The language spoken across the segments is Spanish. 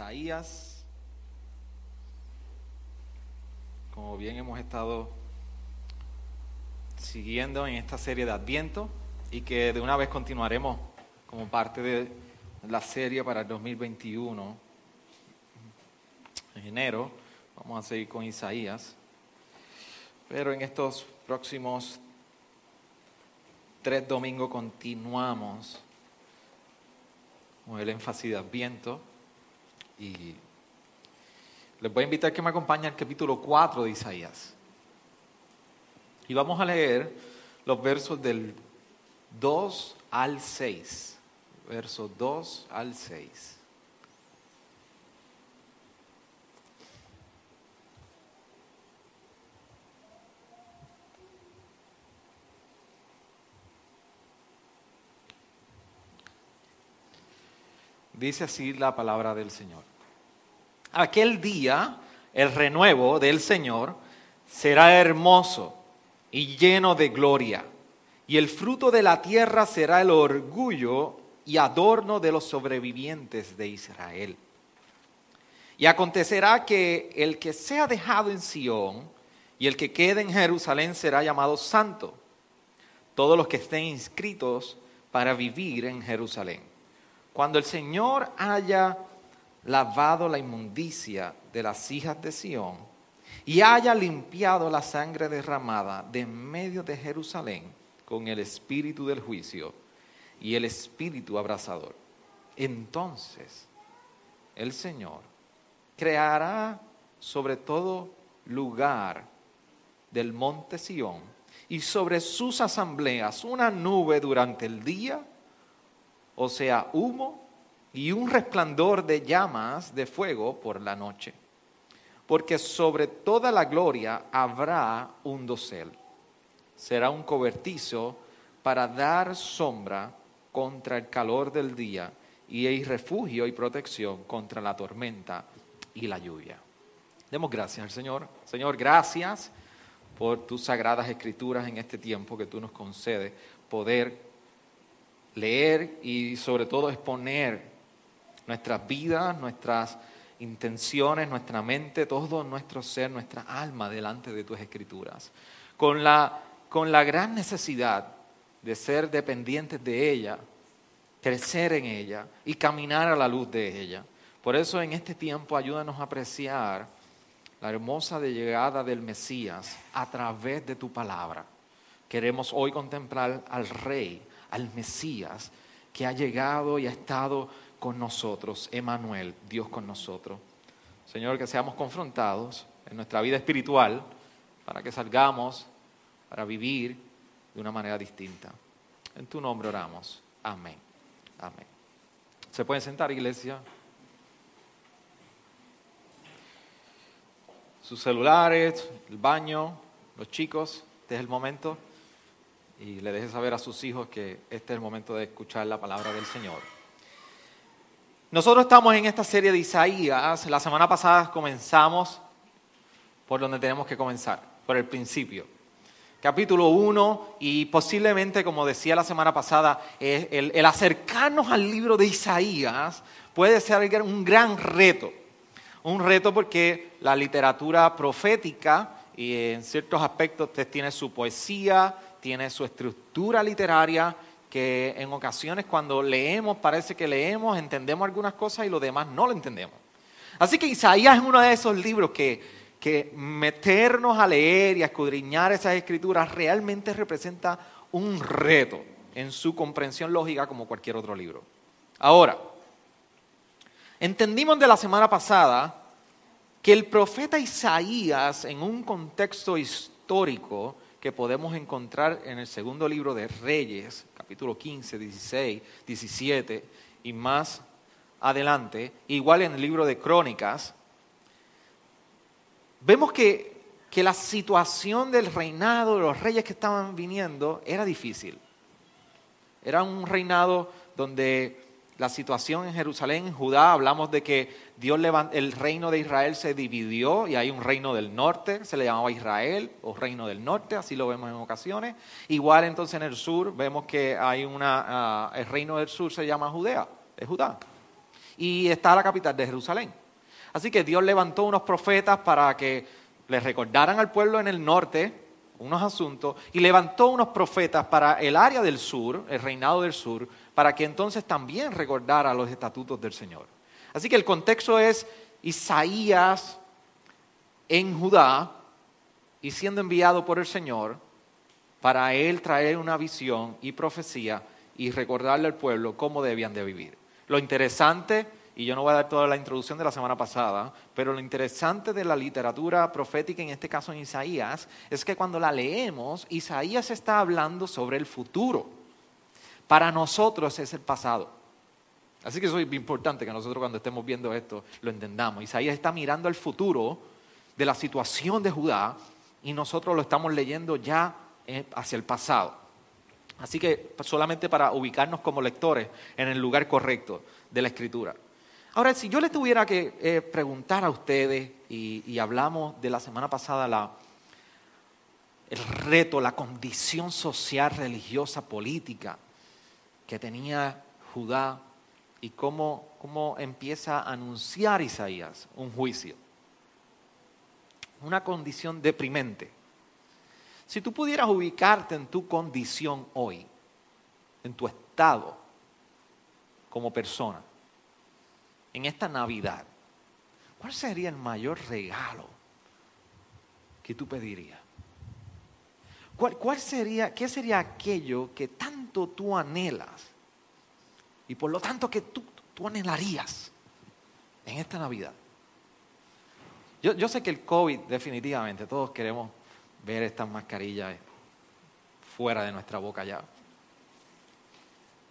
Isaías. Como bien hemos estado siguiendo en esta serie de Adviento y que de una vez continuaremos como parte de la serie para el 2021. En enero vamos a seguir con Isaías. Pero en estos próximos tres domingos continuamos con el énfasis de Adviento y les voy a invitar que me acompañen al capítulo 4 de Isaías. Y vamos a leer los versos del 2 al 6. Versos 2 al 6. Dice así la palabra del Señor. Aquel día, el renuevo del Señor será hermoso y lleno de gloria, y el fruto de la tierra será el orgullo y adorno de los sobrevivientes de Israel. Y acontecerá que el que sea dejado en Sión y el que quede en Jerusalén será llamado santo, todos los que estén inscritos para vivir en Jerusalén. Cuando el Señor haya lavado la inmundicia de las hijas de Sión y haya limpiado la sangre derramada de en medio de Jerusalén con el espíritu del juicio y el espíritu abrasador, entonces el Señor creará sobre todo lugar del monte Sión y sobre sus asambleas una nube durante el día o sea, humo y un resplandor de llamas de fuego por la noche. Porque sobre toda la gloria habrá un dosel. Será un cobertizo para dar sombra contra el calor del día y hay refugio y protección contra la tormenta y la lluvia. Demos gracias al Señor. Señor, gracias por tus sagradas escrituras en este tiempo que tú nos concedes poder leer y sobre todo exponer nuestras vidas, nuestras intenciones, nuestra mente, todo nuestro ser, nuestra alma delante de tus escrituras, con la, con la gran necesidad de ser dependientes de ella, crecer en ella y caminar a la luz de ella. Por eso en este tiempo ayúdanos a apreciar la hermosa llegada del Mesías a través de tu palabra. Queremos hoy contemplar al Rey, al Mesías que ha llegado y ha estado con nosotros, Emanuel, Dios con nosotros. Señor, que seamos confrontados en nuestra vida espiritual para que salgamos para vivir de una manera distinta. En tu nombre oramos. Amén. Amén. ¿Se pueden sentar, iglesia? Sus celulares, el baño, los chicos, este es el momento y le deje saber a sus hijos que este es el momento de escuchar la palabra del Señor. Nosotros estamos en esta serie de Isaías. La semana pasada comenzamos por donde tenemos que comenzar, por el principio. Capítulo 1 y posiblemente, como decía la semana pasada, el, el acercarnos al libro de Isaías puede ser un gran reto. Un reto porque la literatura profética y en ciertos aspectos tiene su poesía, tiene su estructura literaria que en ocasiones cuando leemos parece que leemos, entendemos algunas cosas y lo demás no lo entendemos. Así que Isaías es uno de esos libros que, que meternos a leer y a escudriñar esas escrituras realmente representa un reto en su comprensión lógica como cualquier otro libro. Ahora, entendimos de la semana pasada que el profeta Isaías en un contexto histórico que podemos encontrar en el segundo libro de Reyes, capítulo 15, 16, 17 y más adelante, igual en el libro de Crónicas, vemos que, que la situación del reinado de los reyes que estaban viniendo era difícil. Era un reinado donde la situación en Jerusalén, en Judá, hablamos de que Dios el reino de Israel se dividió y hay un reino del norte, se le llamaba Israel o reino del norte, así lo vemos en ocasiones. Igual entonces en el sur vemos que hay una, ah, el reino del sur se llama Judea, es Judá. Y está la capital de Jerusalén. Así que Dios levantó unos profetas para que le recordaran al pueblo en el norte unos asuntos y levantó unos profetas para el área del sur, el reinado del sur, para que entonces también recordara los estatutos del Señor. Así que el contexto es Isaías en Judá y siendo enviado por el Señor para él traer una visión y profecía y recordarle al pueblo cómo debían de vivir. Lo interesante, y yo no voy a dar toda la introducción de la semana pasada, pero lo interesante de la literatura profética, en este caso en Isaías, es que cuando la leemos, Isaías está hablando sobre el futuro para nosotros es el pasado. Así que eso es importante que nosotros cuando estemos viendo esto lo entendamos. Isaías está mirando al futuro de la situación de Judá y nosotros lo estamos leyendo ya eh, hacia el pasado. Así que solamente para ubicarnos como lectores en el lugar correcto de la escritura. Ahora, si yo le tuviera que eh, preguntar a ustedes, y, hablamos de la semana pasada el reto, la condición social, religiosa, política que tenía Judá y cómo, cómo empieza a anunciar Isaías un juicio. Una condición deprimente. Si tú pudieras ubicarte en tu condición hoy, en tu estado como persona, en esta Navidad, ¿cuál sería el mayor regalo que tú pedirías? ¿Cuál, sería, qué sería aquello que tanto tú anhelas y por lo tanto que tú, tú anhelarías en esta Navidad? Yo, yo, sé que el COVID definitivamente, todos queremos ver estas mascarillas fuera de nuestra boca ya.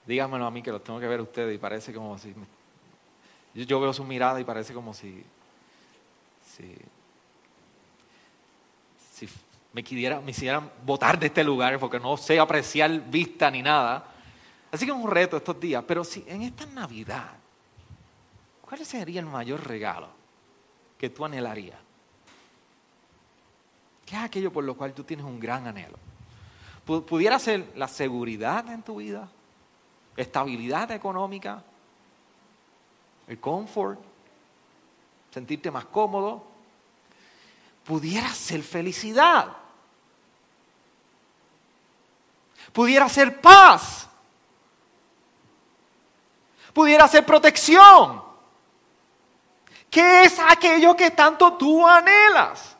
Díganmelo a mí que los tengo que ver ustedes y parece como si... Yo, yo veo su mirada y parece como si, si, si me, quisiera, me hicieran votar de este lugar porque no sé apreciar vista ni nada. Así que es un reto estos días. Pero si en esta Navidad, ¿cuál sería el mayor regalo que tú anhelarías? ¿Qué es aquello por lo cual tú tienes un gran anhelo? ¿Pudiera ser la seguridad en tu vida? ¿Estabilidad económica? ¿El confort? ¿Sentirte más cómodo? pudiera ser felicidad, pudiera ser paz, pudiera ser protección. ¿Qué es aquello que tanto tú anhelas?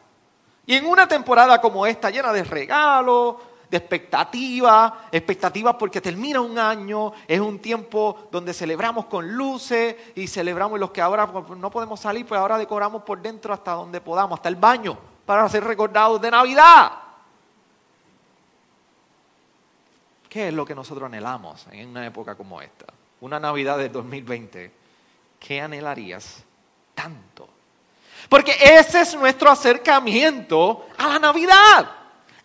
Y en una temporada como esta, llena de regalos, de expectativas, expectativas porque termina un año, es un tiempo donde celebramos con luces y celebramos los que ahora no podemos salir, pues ahora decoramos por dentro hasta donde podamos, hasta el baño, para ser recordados de Navidad. ¿Qué es lo que nosotros anhelamos en una época como esta? Una Navidad del 2020. ¿Qué anhelarías tanto? Porque ese es nuestro acercamiento a la Navidad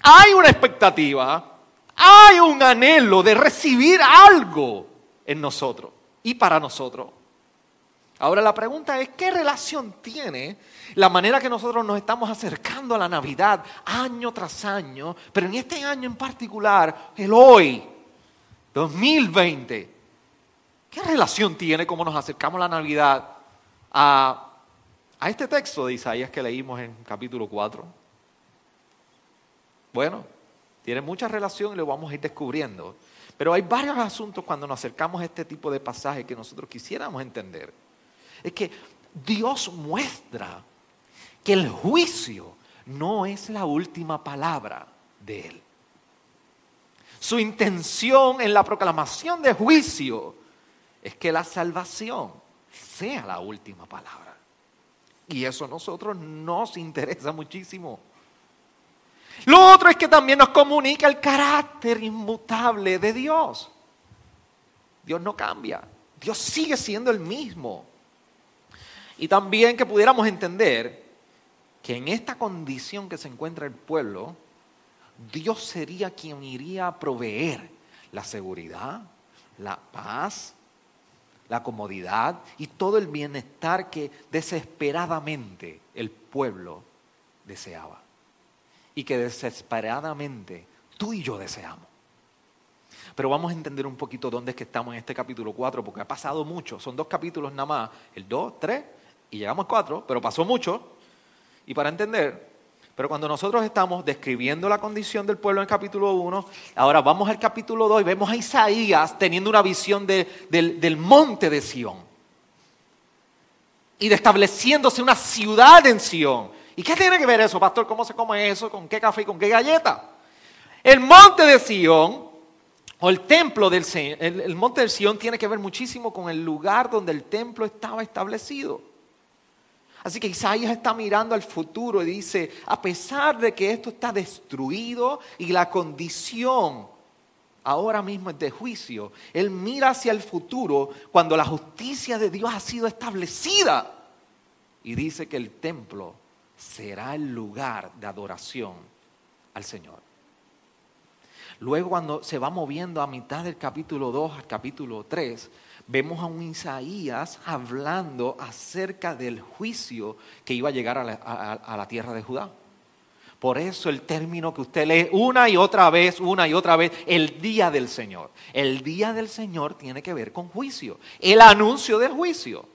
hay una expectativa, hay un anhelo de recibir algo en nosotros y para nosotros. Ahora la pregunta es, ¿qué relación tiene la manera que nosotros nos estamos acercando a la Navidad año tras año, pero en este año en particular, el hoy, 2020? ¿Qué relación tiene cómo nos acercamos a la Navidad a, a este texto de Isaías que leímos en capítulo 4? Bueno, tiene mucha relación y lo vamos a ir descubriendo. Pero hay varios asuntos cuando nos acercamos a este tipo de pasaje que nosotros quisiéramos entender. Es que Dios muestra que el juicio no es la última palabra de Él. Su intención en la proclamación de juicio es que la salvación sea la última palabra. Y eso a nosotros nos interesa muchísimo. Lo otro es que también nos comunica el carácter inmutable de Dios. Dios no cambia, Dios sigue siendo el mismo. Y también que pudiéramos entender que en esta condición que se encuentra el pueblo, Dios sería quien iría a proveer la seguridad, la paz, la comodidad y todo el bienestar que desesperadamente el pueblo deseaba. Y que desesperadamente tú y yo deseamos. Pero vamos a entender un poquito dónde es que estamos en este capítulo 4, porque ha pasado mucho. Son dos capítulos nada más, el 2, 3 y llegamos a 4, pero pasó mucho. Y para entender, pero cuando nosotros estamos describiendo la condición del pueblo en el capítulo 1, ahora vamos al capítulo 2 y vemos a Isaías teniendo una visión del, del monte de Sión. Y de estableciéndose una ciudad en Sión. ¿Y qué tiene que ver eso, pastor? ¿Cómo se come eso? ¿Con qué café y con qué galleta? El monte de Sión, o el templo del el, el monte de Sión tiene que ver muchísimo con el lugar donde el templo estaba establecido. Así que Isaías está mirando al futuro y dice, a pesar de que esto está destruido y la condición ahora mismo es de juicio, él mira hacia el futuro cuando la justicia de Dios ha sido establecida y dice que el templo será el lugar de adoración al Señor. Luego cuando se va moviendo a mitad del capítulo 2 al capítulo 3, vemos a un Isaías hablando acerca del juicio que iba a llegar a la, tierra de Judá. Por eso el término que usted lee una y otra vez, una y otra vez, el día del Señor. El día del Señor tiene que ver con juicio, el anuncio del juicio.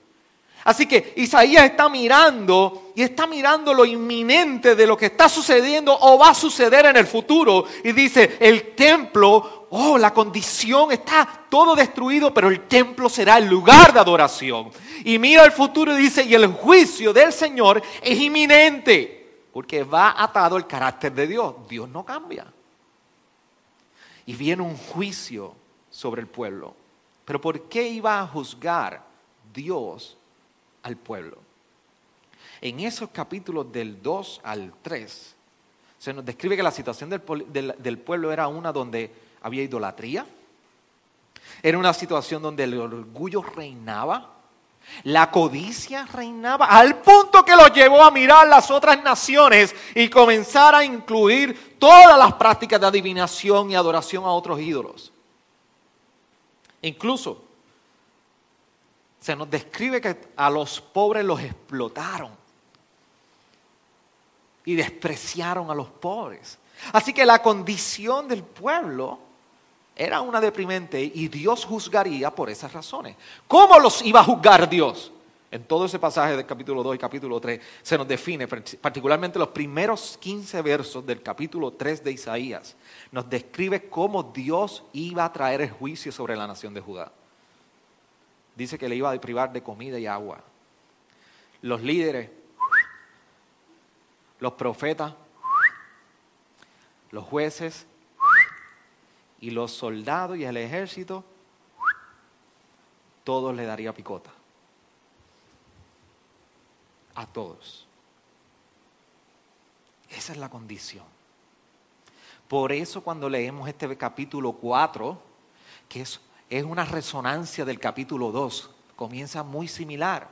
Así que Isaías está mirando y está mirando lo inminente de lo que está sucediendo o va a suceder en el futuro. Y dice, el templo, oh, la condición está todo destruido, pero el templo será el lugar de adoración. Y mira el futuro y dice, y el juicio del Señor es inminente, porque va atado el carácter de Dios. Dios no cambia. Y viene un juicio sobre el pueblo. Pero ¿por qué iba a juzgar Dios? Al pueblo. En esos capítulos del 2 al 3, se nos describe que la situación del, pueblo era una donde había idolatría, era una situación donde el orgullo reinaba, la codicia reinaba, al punto que lo llevó a mirar las otras naciones y comenzar a incluir todas las prácticas de adivinación y adoración a otros ídolos. Incluso se nos describe que a los pobres los explotaron y despreciaron a los pobres. Así que la condición del pueblo era una deprimente y Dios juzgaría por esas razones. ¿Cómo los iba a juzgar Dios? En todo ese pasaje del capítulo 2 y capítulo 3 se nos define, particularmente los primeros 15 versos del capítulo 3 de Isaías, nos describe cómo Dios iba a traer el juicio sobre la nación de Judá dice que le iba a privar de comida y agua. Los líderes, los profetas, los jueces y los soldados y el ejército, todos le daría picota. A todos. Esa es la condición. Por eso cuando leemos este capítulo 4, que es es una resonancia del capítulo 2, comienza muy similar.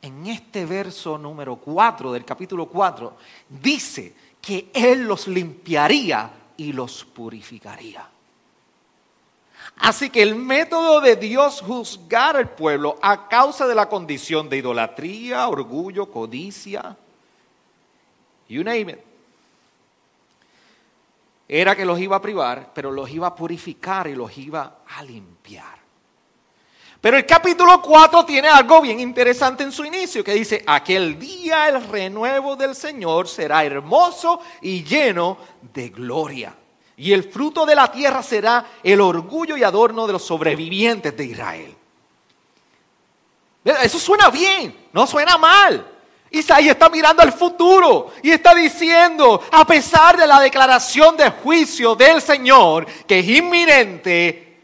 En este verso número 4 del capítulo 4 dice que Él los limpiaría y los purificaría. Así que el método de Dios juzgar al pueblo a causa de la condición de idolatría, orgullo, codicia, you name it, era que los iba a privar, pero los iba a purificar y los iba a limpiar. Pero el capítulo 4 tiene algo bien interesante en su inicio, que dice, aquel día el renuevo del Señor será hermoso y lleno de gloria. Y el fruto de la tierra será el orgullo y adorno de los sobrevivientes de Israel. Eso suena bien, no suena mal. Isaías está mirando al futuro y está diciendo, a pesar de la declaración de juicio del Señor, que es inminente,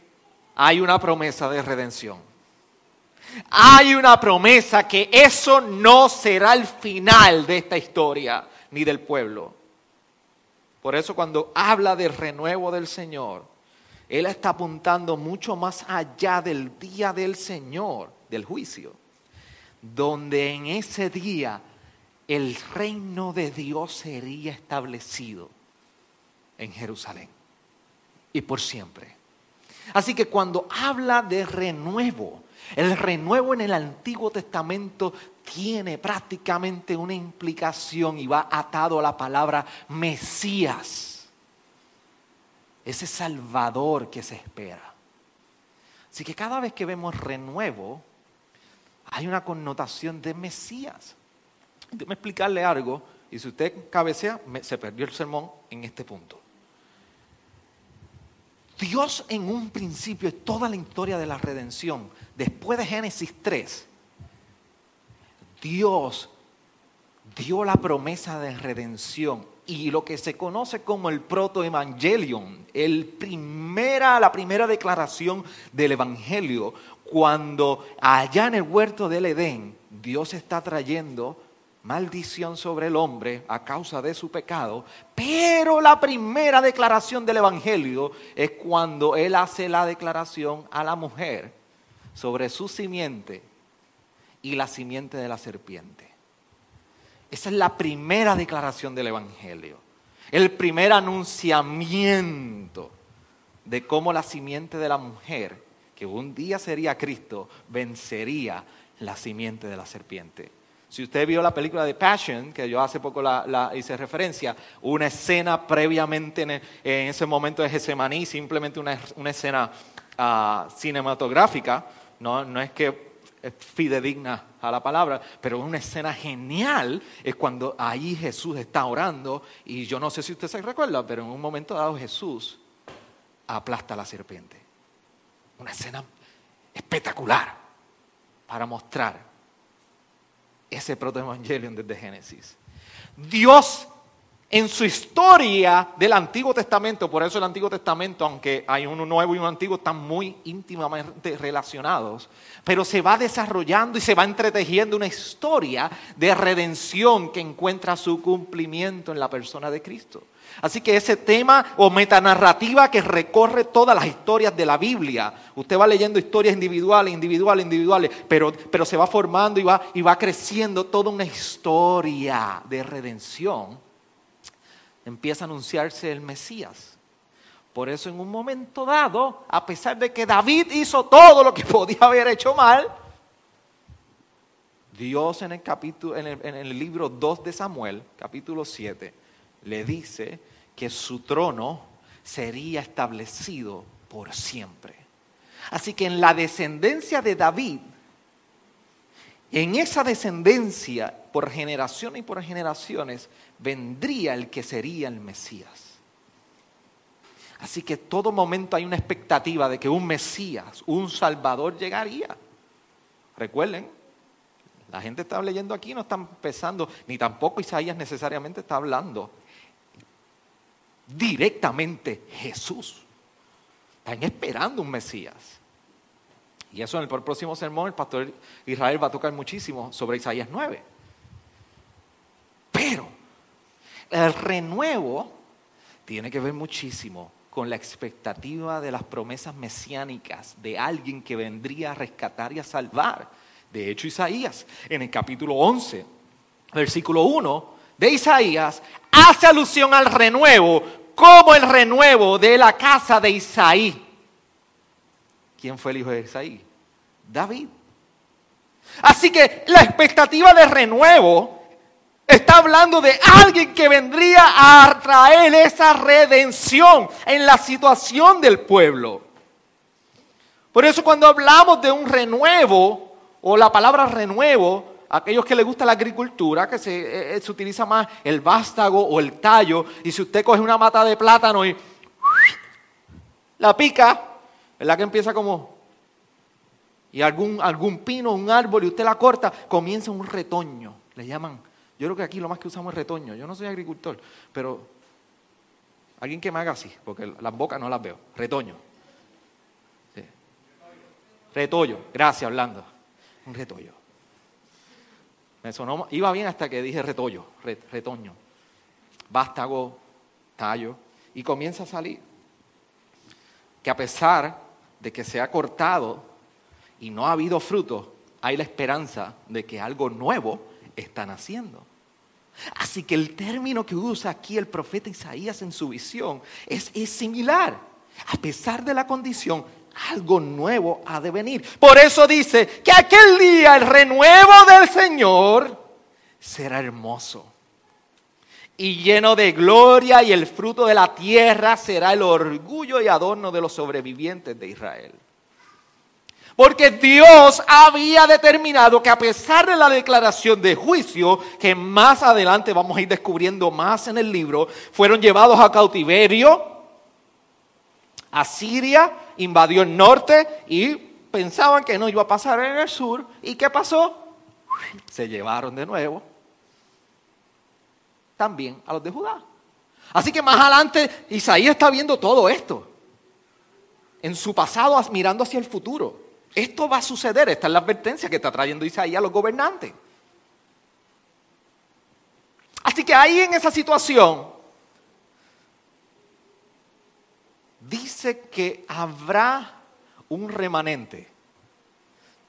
hay una promesa de redención. Hay una promesa que eso no será el final de esta historia ni del pueblo. Por eso cuando habla del renuevo del Señor, Él está apuntando mucho más allá del día del Señor, del juicio, donde en ese día el reino de Dios sería establecido en Jerusalén y por siempre. Así que cuando habla de renuevo, el renuevo en el Antiguo Testamento tiene prácticamente una implicación y va atado a la palabra Mesías, ese Salvador que se espera. Así que cada vez que vemos renuevo, hay una connotación de Mesías. Déjame explicarle algo, y si usted cabecea, se perdió el sermón en este punto. Dios en un principio, toda la historia de la redención, después de Génesis 3, Dios dio la promesa de redención y lo que se conoce como el protoevangelion, el primera, la primera declaración del evangelio, cuando allá en el huerto del Edén Dios está trayendo maldición sobre el hombre a causa de su pecado, pero la primera declaración del Evangelio es cuando Él hace la declaración a la mujer sobre su simiente y la simiente de la serpiente. Esa es la primera declaración del Evangelio, el primer anunciamiento de cómo la simiente de la mujer, que un día sería Cristo, vencería la simiente de la serpiente. Si usted vio la película de Passion, que yo hace poco la, hice referencia, una escena previamente en, ese momento de Getsemaní, simplemente una, escena ah, cinematográfica, no, no es que es fidedigna a la palabra, pero una escena genial es cuando ahí Jesús está orando y yo no sé si usted se recuerda, pero en un momento dado Jesús aplasta a la serpiente. Una escena espectacular para mostrar ese protoevangelio desde Génesis. Dios en su historia del Antiguo Testamento, por eso el Antiguo Testamento, aunque hay uno nuevo y uno antiguo, están muy íntimamente relacionados, pero se va desarrollando y se va entretejiendo una historia de redención que encuentra su cumplimiento en la persona de Cristo. Así que ese tema o metanarrativa que recorre todas las historias de la Biblia, usted va leyendo historias individuales, individuales, individuales, pero, pero se va formando y va, y va creciendo toda una historia de redención, empieza a anunciarse el Mesías. Por eso en un momento dado, a pesar de que David hizo todo lo que podía haber hecho mal, Dios en el, capítulo, en el, en el libro 2 de Samuel, capítulo 7, le dice que su trono sería establecido por siempre. Así que en la descendencia de David, en esa descendencia, por generación y por generaciones, vendría el que sería el Mesías. Así que todo momento hay una expectativa de que un Mesías, un Salvador llegaría. Recuerden, la gente está leyendo aquí, no está empezando, ni tampoco Isaías necesariamente está hablando directamente Jesús. Están esperando un Mesías. Y eso en el próximo sermón el pastor Israel va a tocar muchísimo sobre Isaías 9. Pero el renuevo tiene que ver muchísimo con la expectativa de las promesas mesiánicas de alguien que vendría a rescatar y a salvar. De hecho, Isaías, en el capítulo 11, versículo 1 de Isaías, hace alusión al renuevo como el renuevo de la casa de Isaí. ¿Quién fue el hijo de Isaí? David. Así que la expectativa de renuevo está hablando de alguien que vendría a traer esa redención en la situación del pueblo. Por eso cuando hablamos de un renuevo o la palabra renuevo, aquellos que les gusta la agricultura, que eh, eh, se, utiliza más el vástago o el tallo, y si usted coge una mata de plátano y la pica, ¿verdad que empieza como... Y algún, algún pino, un árbol, y usted la corta, comienza un retoño, le llaman. Yo creo que aquí lo más que usamos es retoño. Yo no soy agricultor, pero alguien que me haga así, porque las bocas no las veo. Retoño. Retollo, gracias, hablando. Un retollo. Me sonó, iba bien hasta que dije retollo, retoño, vástago, tallo, y comienza a salir. Que a pesar de que se ha cortado y no ha habido fruto, hay la esperanza de que algo nuevo está naciendo. Así que el término que usa aquí el profeta Isaías en su visión es, es similar. A pesar de la condición, algo nuevo ha de venir. Por eso dice que aquel día el renuevo del Señor será hermoso y lleno de gloria y el fruto de la tierra será el orgullo y adorno de los sobrevivientes de Israel. Porque Dios había determinado que a pesar de la declaración de juicio, que más adelante vamos a ir descubriendo más en el libro, fueron llevados a cautiverio, a Siria, invadió el norte y pensaban que no iba a pasar en el sur. ¿Y qué pasó? Se llevaron de nuevo también a los de Judá. Así que más adelante Isaías está viendo todo esto. En su pasado mirando hacia el futuro. Esto va a suceder, esta es la advertencia que está trayendo Isaías a los gobernantes. Así que ahí en esa situación dice que habrá un remanente.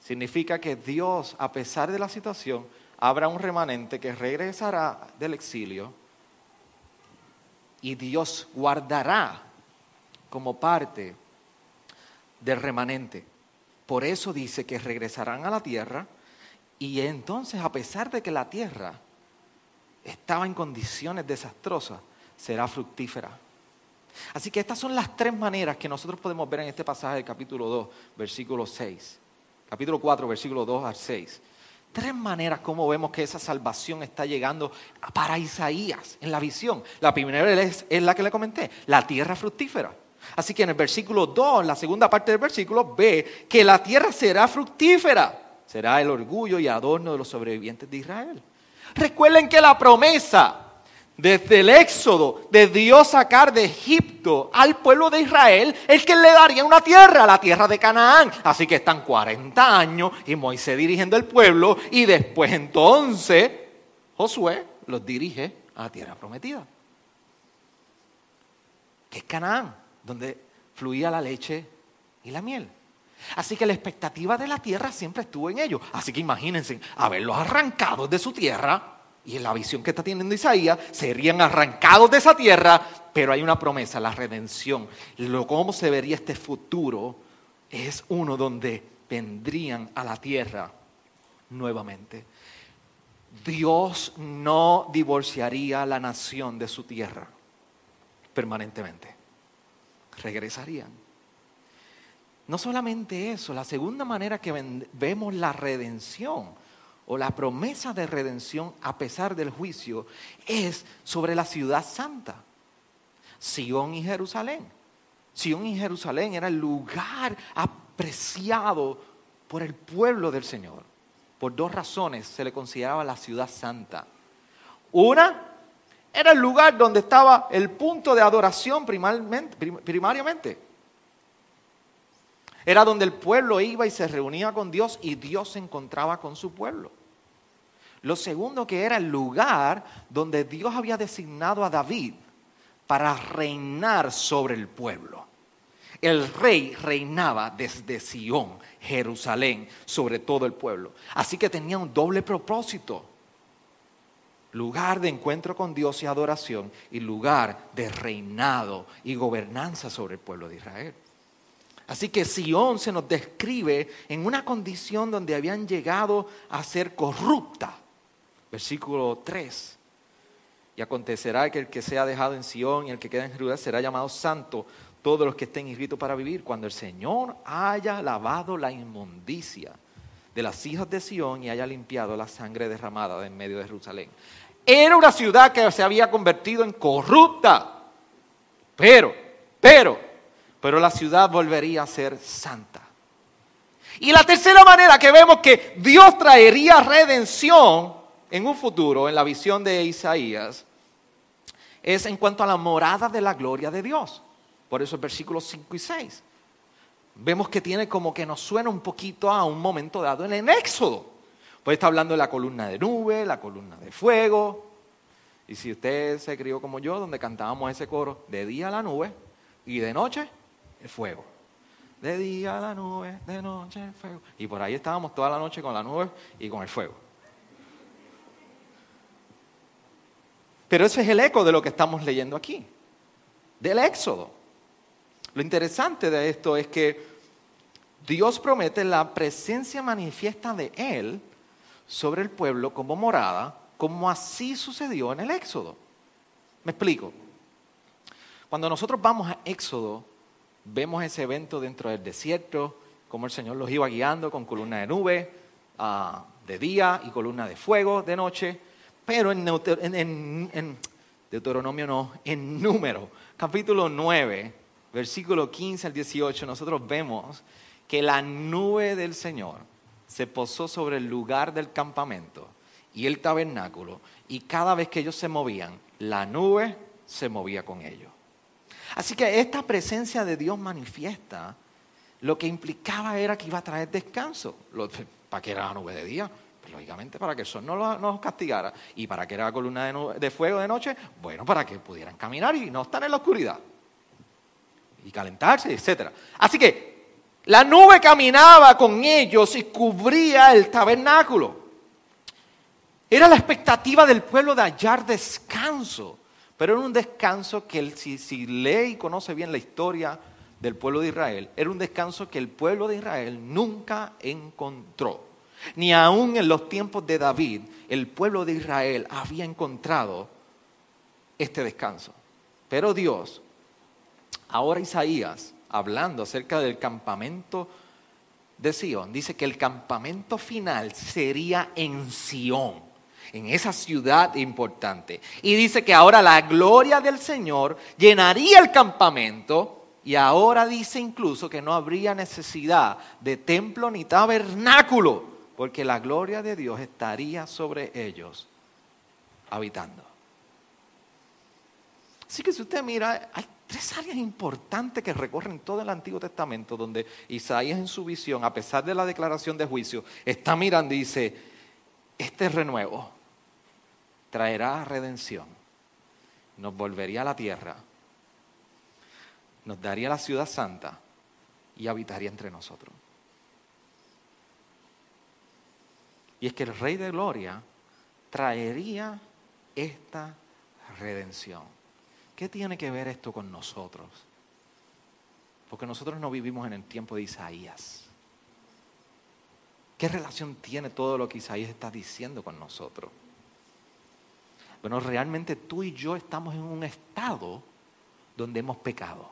Significa que Dios, a pesar de la situación, habrá un remanente que regresará del exilio y Dios guardará como parte del remanente. Por eso dice que regresarán a la tierra y entonces a pesar de que la tierra estaba en condiciones desastrosas, será fructífera. Así que estas son las tres maneras que nosotros podemos ver en este pasaje del capítulo 2, versículo 6. Capítulo 4, versículo 2 al 6. Tres maneras como vemos que esa salvación está llegando para Isaías en la visión. La primera es, la que le comenté, la tierra fructífera. Así que en el versículo 2, en la segunda parte del versículo, ve que la tierra será fructífera. Será el orgullo y adorno de los sobrevivientes de Israel. Recuerden que la promesa desde el éxodo de Dios sacar de Egipto al pueblo de Israel, es que le daría una tierra, la tierra de Canaán. Así que están 40 años y Moisés dirigiendo el pueblo y después entonces Josué los dirige a la tierra prometida. Que es Canaán, donde fluía la leche y la miel. Así que la expectativa de la tierra siempre estuvo en ellos. Así que imagínense haberlos arrancado de su tierra y en la visión que está teniendo Isaías, serían arrancados de esa tierra, pero hay una promesa, la redención. Lo, cómo se vería este futuro es uno donde vendrían a la tierra nuevamente. Dios no divorciaría la nación de su tierra permanentemente. Regresarían. No solamente eso, la segunda manera que vemos la redención o la promesa de redención a pesar del juicio es sobre la ciudad santa, Sión y Jerusalén. Sión y Jerusalén era el lugar apreciado por el pueblo del Señor. Por dos razones se le consideraba la ciudad santa. Una, era el lugar donde estaba el punto de adoración primariamente. Era donde el pueblo iba y se reunía con Dios y Dios se encontraba con su pueblo. Lo segundo que era el lugar donde Dios había designado a David para reinar sobre el pueblo. El rey reinaba desde Sión, Jerusalén, sobre todo el pueblo. Así que tenía un doble propósito. Lugar de encuentro con Dios y adoración y lugar de reinado y gobernanza sobre el pueblo de Israel. Así que Sión se nos describe en una condición donde habían llegado a ser corrupta Versículo 3. Y acontecerá que el que sea dejado en Sión y el que queda en Jerusalén será llamado santo, todos los que estén inscritos para vivir, cuando el Señor haya lavado la inmundicia de las hijas de Sión y haya limpiado la sangre derramada en medio de Jerusalén. Era una ciudad que se había convertido en corrupta, pero, pero, pero la ciudad volvería a ser santa. Y la tercera manera que vemos que Dios traería redención en un futuro, en la visión de Isaías, es en cuanto a la morada de la gloria de Dios. Por eso el versículos 5 y 6. Vemos que tiene como que nos suena un poquito a un momento dado en el Éxodo. Pues está hablando de la columna de nube, la columna de fuego. Y si usted se crió como yo, donde cantábamos ese coro, de día la nube y de noche el fuego. De día la nube, de noche el fuego. Y por ahí estábamos toda la noche con la nube y con el fuego. Pero ese es el eco de lo que estamos leyendo aquí, del Éxodo. Lo interesante de esto es que Dios promete la presencia manifiesta de Él sobre el pueblo como morada, como así sucedió en el Éxodo. Me explico. Cuando nosotros vamos a Éxodo, vemos ese evento dentro del desierto, como el Señor los iba guiando con columna de nube ah, de día y columna de fuego de noche. Pero en, Deuteronomio no, en número, capítulo 9, versículo 15 al 18, nosotros vemos que la nube del Señor se posó sobre el lugar del campamento y el tabernáculo, y cada vez que ellos se movían, la nube se movía con ellos. Así que esta presencia de Dios manifiesta lo que implicaba era que iba a traer descanso. ¿Para qué era la nube de día? Lógicamente para que el sol no nos castigara. ¿Y para que era columna de, fuego de noche? Bueno, para que pudieran caminar y no estar en la oscuridad. Y calentarse, etc. Así que la nube caminaba con ellos y cubría el tabernáculo. Era la expectativa del pueblo de hallar descanso. Pero era un descanso que si, si lee y conoce bien la historia del pueblo de Israel, era un descanso que el pueblo de Israel nunca encontró. Ni aún en los tiempos de David el pueblo de Israel había encontrado este descanso. Pero Dios, ahora Isaías, hablando acerca del campamento de Sión, dice que el campamento final sería en Sión, en esa ciudad importante. Y dice que ahora la gloria del Señor llenaría el campamento. Y ahora dice incluso que no habría necesidad de templo ni tabernáculo, porque la gloria de Dios estaría sobre ellos habitando. Así que si usted mira, hay tres áreas importantes que recorren todo el Antiguo Testamento donde Isaías en su visión, a pesar de la declaración de juicio, está mirando y dice, este renuevo traerá redención, nos volvería a la tierra, nos daría la ciudad santa y habitaría entre nosotros. Y es que el Rey de Gloria traería esta redención. ¿Qué tiene que ver esto con nosotros? Porque nosotros no vivimos en el tiempo de Isaías. ¿Qué relación tiene todo lo que Isaías está diciendo con nosotros? Bueno, realmente tú y yo estamos en un estado donde hemos pecado.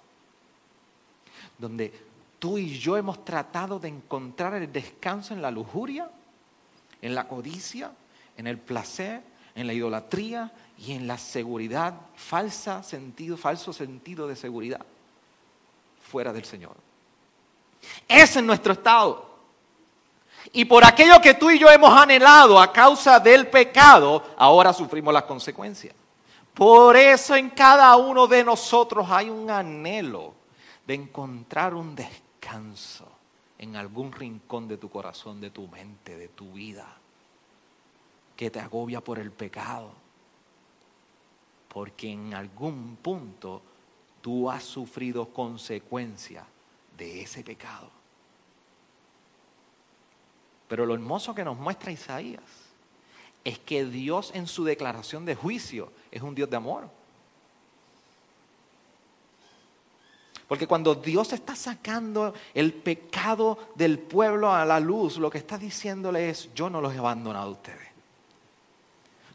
Donde tú y yo hemos tratado de encontrar el descanso en la lujuria en la codicia, en el placer, en la idolatría y en la seguridad, falsa sentido, falso sentido de seguridad fuera del Señor. Ese es nuestro estado. Y por aquello que tú y yo hemos anhelado a causa del pecado, ahora sufrimos las consecuencias. Por eso en cada uno de nosotros hay un anhelo de encontrar un descanso en algún rincón de tu corazón, de tu mente, de tu vida, que te agobia por el pecado. Porque en algún punto tú has sufrido consecuencia de ese pecado. Pero lo hermoso que nos muestra Isaías es que Dios en su declaración de juicio es un Dios de amor. Porque cuando Dios está sacando el pecado del pueblo a la luz, lo que está diciéndole es, yo no los he abandonado a ustedes.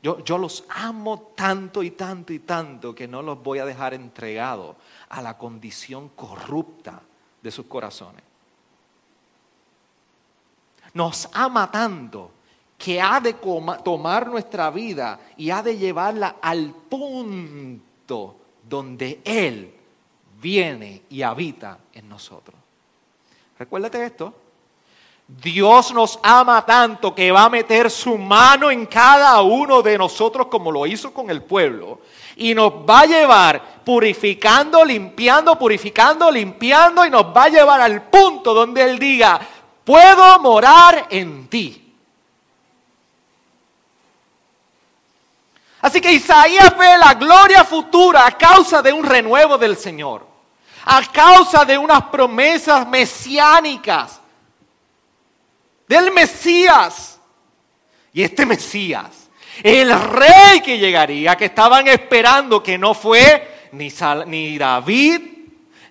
Yo, yo, los amo tanto y tanto y tanto que no los voy a dejar entregados a la condición corrupta de sus corazones. Nos ama tanto que ha de tomar nuestra vida y ha de llevarla al punto donde Él viene y habita en nosotros. Recuérdate esto. Dios nos ama tanto que va a meter su mano en cada uno de nosotros como lo hizo con el pueblo. Y nos va a llevar purificando, limpiando, purificando, limpiando y nos va a llevar al punto donde Él diga, puedo morar en ti. Así que Isaías ve la gloria futura a causa de un renuevo del Señor, a causa de unas promesas mesiánicas del Mesías. Y este Mesías, el rey que llegaría, que estaban esperando, que no fue ni, ni David,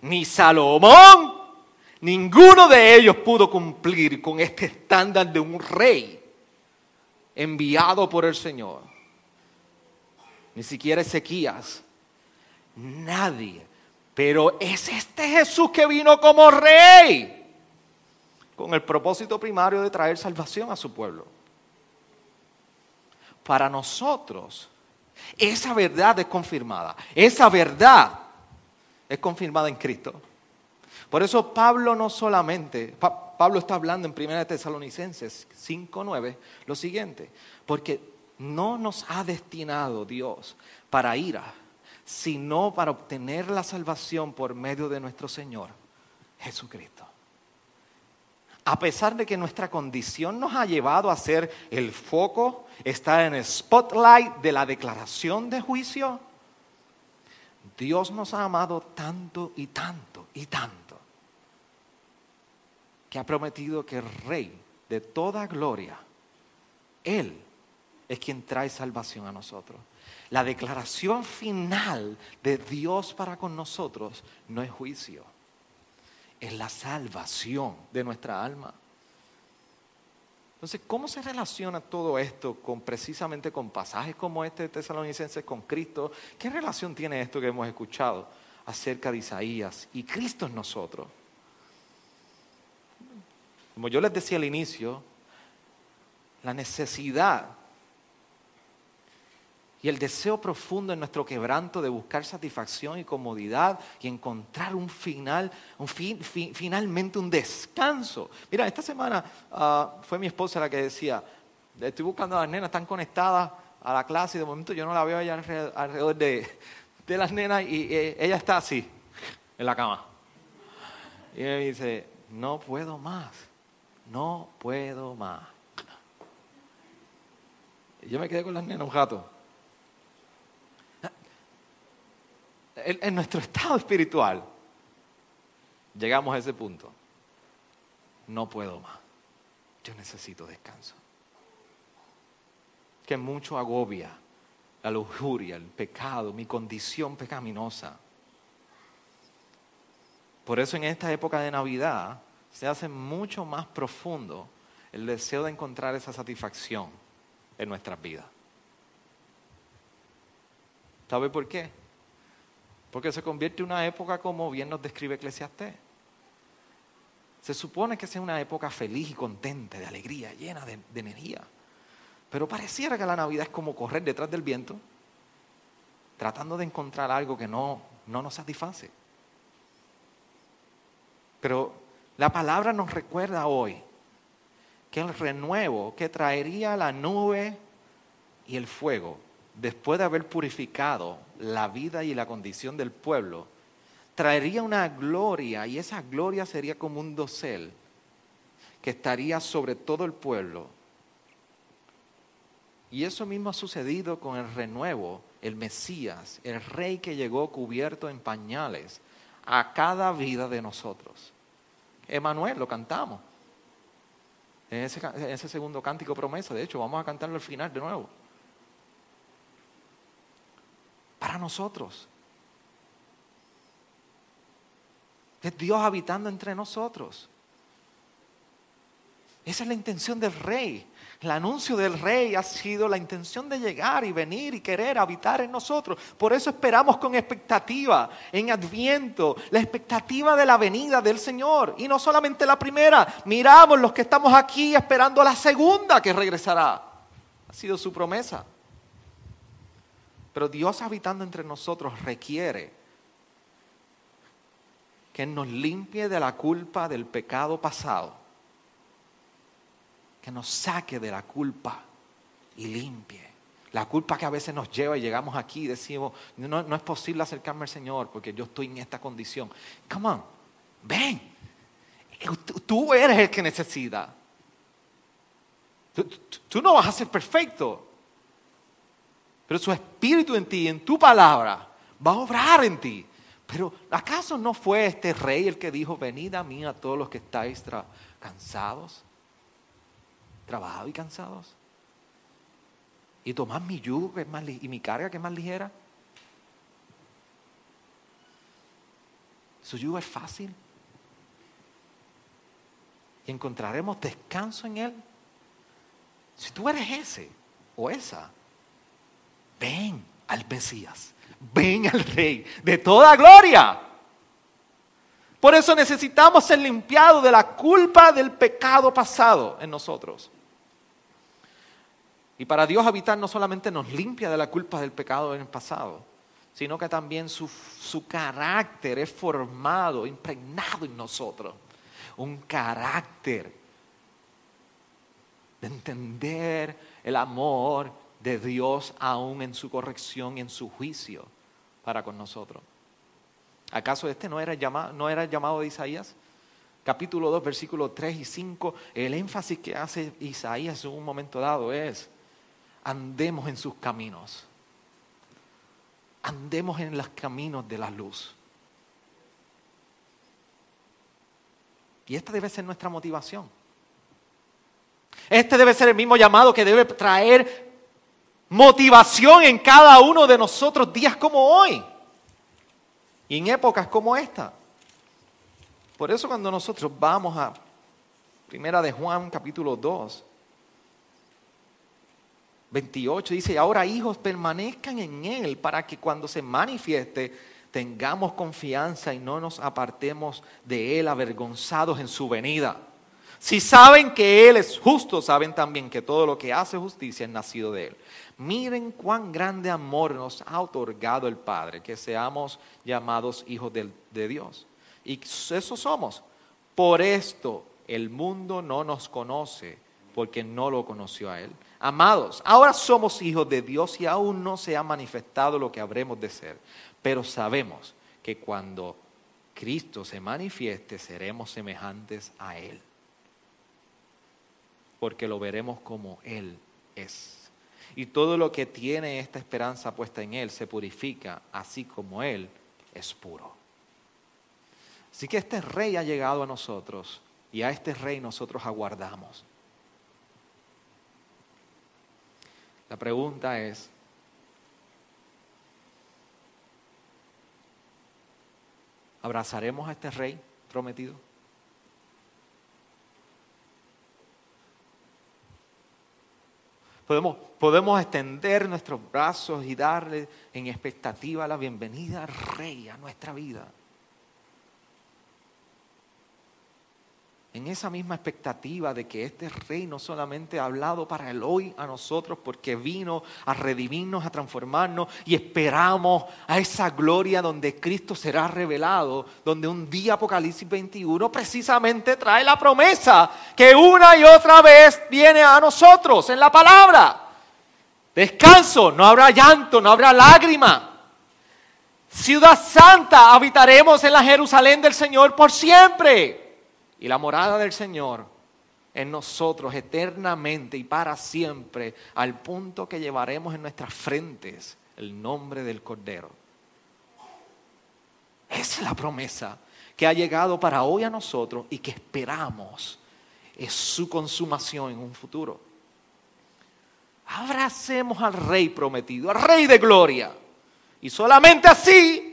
ni Salomón, ninguno de ellos pudo cumplir con este estándar de un rey enviado por el Señor ni siquiera Ezequías, nadie. Pero es este Jesús que vino como rey, con el propósito primario de traer salvación a su pueblo. Para nosotros, esa verdad es confirmada. Esa verdad es confirmada en Cristo. Por eso Pablo no solamente, Pablo está hablando en 1 Tesalonicenses 5.9 lo siguiente, porque no nos ha destinado Dios para ira, sino para obtener la salvación por medio de nuestro Señor Jesucristo. A pesar de que nuestra condición nos ha llevado a ser el foco, estar en el spotlight de la declaración de juicio, Dios nos ha amado tanto y tanto y tanto, que ha prometido que el Rey de toda gloria, Él es quien trae salvación a nosotros. La declaración final de Dios para con nosotros no es juicio, es la salvación de nuestra alma. Entonces, ¿cómo se relaciona todo esto con precisamente con pasajes como este de Tesalonicenses con Cristo? ¿Qué relación tiene esto que hemos escuchado acerca de Isaías y Cristo en nosotros? Como yo les decía al inicio, la necesidad y el deseo profundo en nuestro quebranto de buscar satisfacción y comodidad y encontrar un final, un finalmente un descanso. Mira, esta semana ah, fue mi esposa la que decía, estoy buscando a las nenas, están conectadas a la clase y de momento yo no la veo allá alrededor, de, las nenas y eh, ella está así, en la cama. Y me dice, no puedo más, no puedo más. Y yo me quedé con las nenas un rato. En, nuestro estado espiritual, llegamos a ese punto. No puedo más. Yo necesito descanso. Que mucho agobia la lujuria, el pecado, mi condición pecaminosa. Por eso en esta época de Navidad se hace mucho más profundo el deseo de encontrar esa satisfacción en nuestras vidas. ¿Sabe por qué? Porque se convierte en una época como bien nos describe Eclesiastés. Se supone que sea una época feliz y contenta, de alegría, llena de, energía. Pero pareciera que la Navidad es como correr detrás del viento, tratando de encontrar algo que no, no nos satisface. Pero la palabra nos recuerda hoy que el renuevo que traería la nube y el fuego después de haber purificado la vida y la condición del pueblo, traería una gloria y esa gloria sería como un dosel que estaría sobre todo el pueblo. Y eso mismo ha sucedido con el renuevo, el Mesías, el rey que llegó cubierto en pañales a cada vida de nosotros. Emanuel, lo cantamos. En ese, en ese segundo cántico promesa, de hecho, vamos a cantarlo al final de nuevo. Para nosotros. Es Dios habitando entre nosotros. Esa es la intención del rey. El anuncio del rey ha sido la intención de llegar y venir y querer habitar en nosotros. Por eso esperamos con expectativa, en adviento, la expectativa de la venida del Señor. Y no solamente la primera, miramos los que estamos aquí esperando la segunda que regresará. Ha sido su promesa. Pero Dios habitando entre nosotros requiere que nos limpie de la culpa del pecado pasado, que nos saque de la culpa y limpie. La culpa que a veces nos lleva y llegamos aquí y decimos, no, no es posible acercarme al Señor porque yo estoy en esta condición. Come on, ven. Tú eres el que necesita. tú no vas a ser perfecto. Pero su espíritu en ti, en tu palabra, va a obrar en ti. Pero ¿acaso no fue este rey el que dijo, venid a mí a todos los que estáis cansados, trabajados y cansados? Y tomad mi yugo más y mi carga que es más ligera. Su yugo es fácil. Y encontraremos descanso en él. Si tú eres ese o esa, ven al Mesías ven al Rey de toda gloria. Por eso necesitamos ser limpiados de la culpa del pecado pasado en nosotros. Y para Dios habitar no solamente nos limpia de la culpa del pecado en el pasado, sino que también su, su carácter es formado, impregnado en nosotros. Un carácter de entender el amor de Dios aún en su corrección y en su juicio para con nosotros. ¿Acaso este no era, llamado, no era el llamado de Isaías? Capítulo 2, versículos 3 y 5, el énfasis que hace Isaías en un momento dado es, andemos en sus caminos, andemos en los caminos de la luz. Y esta debe ser nuestra motivación. Este debe ser el mismo llamado que debe traer motivación en cada uno de nosotros días como hoy y en épocas como esta. Por eso cuando nosotros vamos a Primera de Juan capítulo 2, 28 dice, ahora hijos permanezcan en Él para que cuando se manifieste tengamos confianza y no nos apartemos de Él avergonzados en su venida. Si saben que Él es justo, saben también que todo lo que hace justicia es nacido de Él. Miren cuán grande amor nos ha otorgado el Padre, que seamos llamados hijos de, Dios. Y eso somos. Por esto el mundo no nos conoce, porque no lo conoció a Él. Amados, ahora somos hijos de Dios y aún no se ha manifestado lo que habremos de ser. Pero sabemos que cuando Cristo se manifieste, seremos semejantes a Él porque lo veremos como Él es. Y todo lo que tiene esta esperanza puesta en Él se purifica, así como Él es puro. Así que este rey ha llegado a nosotros y a este rey nosotros aguardamos. La pregunta es, ¿abrazaremos a este rey prometido? Podemos, extender nuestros brazos y darle en expectativa la bienvenida al Rey a nuestra vida. En esa misma expectativa de que este rey no solamente ha hablado para el hoy a nosotros, porque vino a redimirnos, a transformarnos, y esperamos a esa gloria donde Cristo será revelado, donde un día Apocalipsis 21 precisamente trae la promesa que una y otra vez viene a nosotros en la palabra. Descanso, no habrá llanto, no habrá lágrima. Ciudad santa, habitaremos en la Jerusalén del Señor por siempre y la morada del Señor en nosotros eternamente y para siempre, al punto que llevaremos en nuestras frentes el nombre del Cordero. Esa es la promesa que ha llegado para hoy a nosotros y que esperamos es su consumación en un futuro. Abracemos al Rey prometido, al Rey de gloria. Y solamente así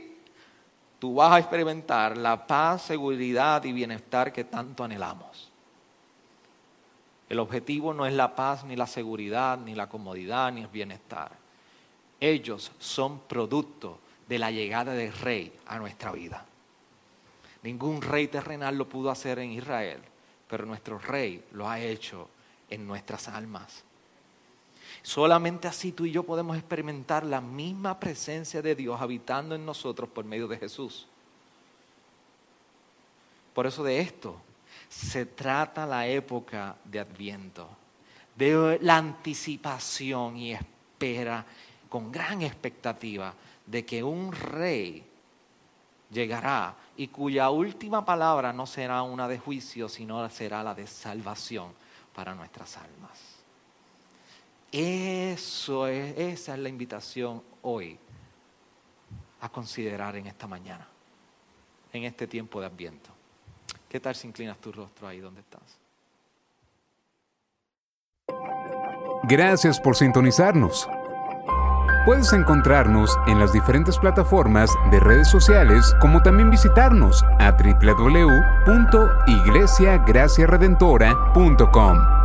tú vas a experimentar la paz, seguridad y bienestar que tanto anhelamos. El objetivo no es la paz, ni la seguridad, ni la comodidad, ni el bienestar. Ellos son producto de la llegada del rey a nuestra vida. Ningún rey terrenal lo pudo hacer en Israel, pero nuestro rey lo ha hecho en nuestras almas. Solamente así tú y yo podemos experimentar la misma presencia de Dios habitando en nosotros por medio de Jesús. Por eso de esto se trata la época de Adviento, de la anticipación y espera con gran expectativa de que un rey llegará y cuya última palabra no será una de juicio, sino será la de salvación para nuestras almas. Eso es, esa es la invitación hoy a considerar en esta mañana, en este tiempo de Adviento. ¿Qué tal si inclinas tu rostro ahí donde estás? Gracias por sintonizarnos. Puedes encontrarnos en las diferentes plataformas de redes sociales, como también visitarnos a www.iglesiagraciaredentora.com.